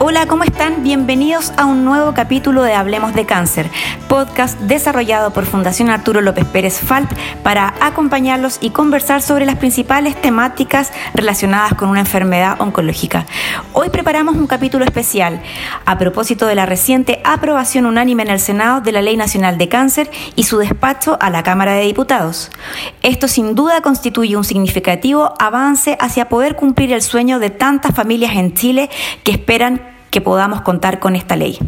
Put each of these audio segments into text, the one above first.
Hola, ¿cómo están? Bienvenidos a un nuevo capítulo de Hablemos de Cáncer, podcast desarrollado por Fundación Arturo López Pérez FALP para acompañarlos y conversar sobre las principales temáticas relacionadas con una enfermedad oncológica. Hoy preparamos un capítulo especial a propósito de la reciente aprobación unánime en el Senado de la Ley Nacional de Cáncer y su despacho a la Cámara de Diputados. Esto sin duda constituye un significativo avance hacia poder cumplir el sueño de tantas familias en Chile que esperan que podamos contar con esta ley.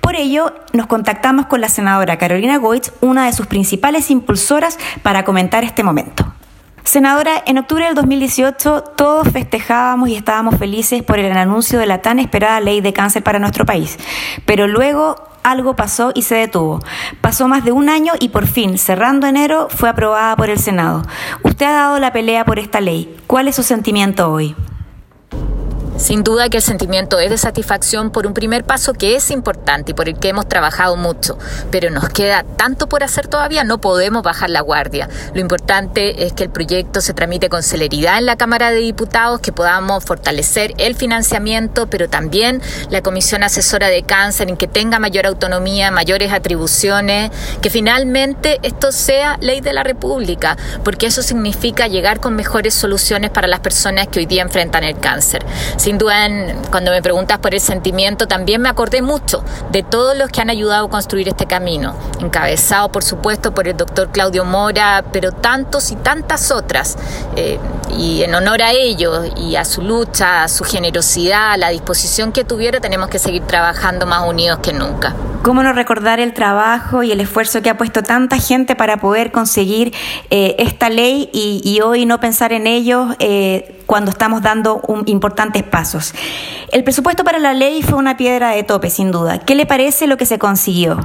Por ello, nos contactamos con la senadora Carolina Goitz, una de sus principales impulsoras, para comentar este momento. Senadora, en octubre del 2018 todos festejábamos y estábamos felices por el anuncio de la tan esperada ley de cáncer para nuestro país, pero luego algo pasó y se detuvo. Pasó más de un año y por fin, cerrando enero, fue aprobada por el Senado. Usted ha dado la pelea por esta ley. ¿Cuál es su sentimiento hoy? Sin duda que el sentimiento es de satisfacción por un primer paso que es importante y por el que hemos trabajado mucho, pero nos queda tanto por hacer todavía, no podemos bajar la guardia. Lo importante es que el proyecto se tramite con celeridad en la Cámara de Diputados, que podamos fortalecer el financiamiento, pero también la Comisión Asesora de Cáncer, en que tenga mayor autonomía, mayores atribuciones, que finalmente esto sea ley de la República, porque eso significa llegar con mejores soluciones para las personas que hoy día enfrentan el cáncer. Sin duda, cuando me preguntas por el sentimiento, también me acordé mucho de todos los que han ayudado a construir este camino, encabezado por supuesto por el doctor Claudio Mora, pero tantos y tantas otras. Eh, y en honor a ellos y a su lucha, a su generosidad, a la disposición que tuviera, tenemos que seguir trabajando más unidos que nunca. ¿Cómo no recordar el trabajo y el esfuerzo que ha puesto tanta gente para poder conseguir eh, esta ley y, hoy no pensar en ellos eh, cuando estamos dando un, importantes pasos? El presupuesto para la ley fue una piedra de tope, sin duda. ¿Qué le parece lo que se consiguió?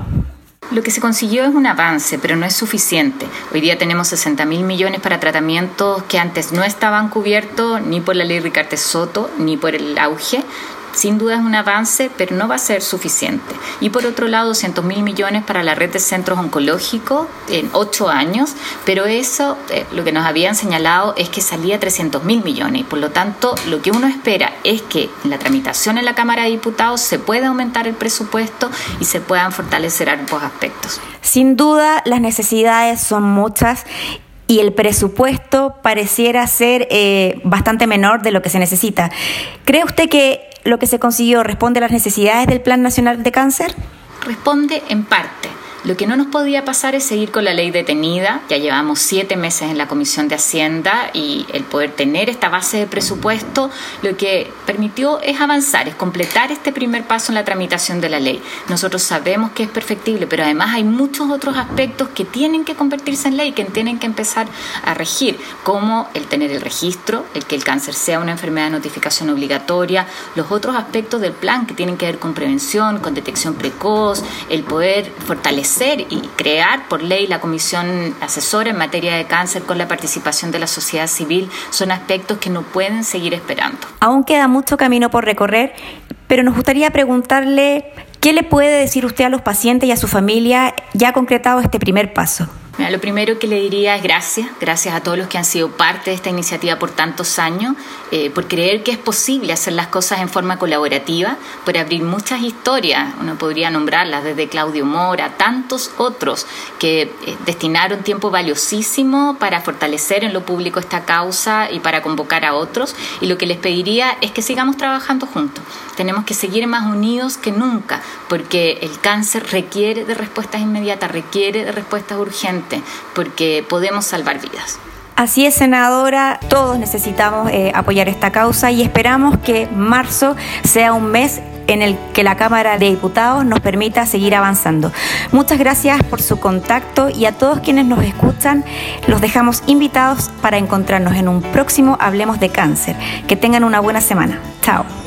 Lo que se consiguió es un avance, pero no es suficiente. Hoy día tenemos 60 mil millones para tratamientos que antes no estaban cubiertos ni por la ley Ricarte Soto ni por el auge sin duda es un avance, pero no va a ser suficiente. Y por otro lado, 200 mil millones para la red de centros oncológicos en ocho años, pero eso eh, lo que nos habían señalado es que salía 300 mil millones. Y por lo tanto, lo que uno espera es que en la tramitación en la Cámara de Diputados se pueda aumentar el presupuesto y se puedan fortalecer ambos aspectos. Sin duda, las necesidades son muchas y el presupuesto pareciera ser eh, bastante menor de lo que se necesita. ¿Cree usted que lo que se consiguió responde a las necesidades del Plan Nacional de Cáncer? Responde en parte. Lo que no nos podía pasar es seguir con la ley detenida. Ya llevamos siete meses en la Comisión de Hacienda y el poder tener esta base de presupuesto lo que permitió es avanzar, es completar este primer paso en la tramitación de la ley. Nosotros sabemos que es perfectible, pero además hay muchos otros aspectos que tienen que convertirse en ley, que tienen que empezar a regir, como el tener el registro, el que el cáncer sea una enfermedad de notificación obligatoria, los otros aspectos del plan que tienen que ver con prevención, con detección precoz, el poder fortalecer y crear por ley la comisión asesora en materia de cáncer con la participación de la sociedad civil son aspectos que no pueden seguir esperando. Aún queda mucho camino por recorrer, pero nos gustaría preguntarle qué le puede decir usted a los pacientes y a su familia ya concretado este primer paso lo primero que le diría es gracias, gracias a todos los que han sido parte de esta iniciativa por tantos años, eh, por creer que es posible hacer las cosas en forma colaborativa, por abrir muchas historias, uno podría nombrarlas desde Claudio Mora, tantos otros que eh, destinaron tiempo valiosísimo para fortalecer en lo público esta causa y para convocar a otros. Y lo que les pediría es que sigamos trabajando juntos. Tenemos que seguir más unidos que nunca, porque el cáncer requiere de respuestas inmediatas, requiere de respuestas urgentes porque podemos salvar vidas. Así es, senadora, todos necesitamos eh, apoyar esta causa y esperamos que marzo sea un mes en el que la Cámara de Diputados nos permita seguir avanzando. Muchas gracias por su contacto y a todos quienes nos escuchan, los dejamos invitados para encontrarnos en un próximo Hablemos de Cáncer. Que tengan una buena semana. Chao.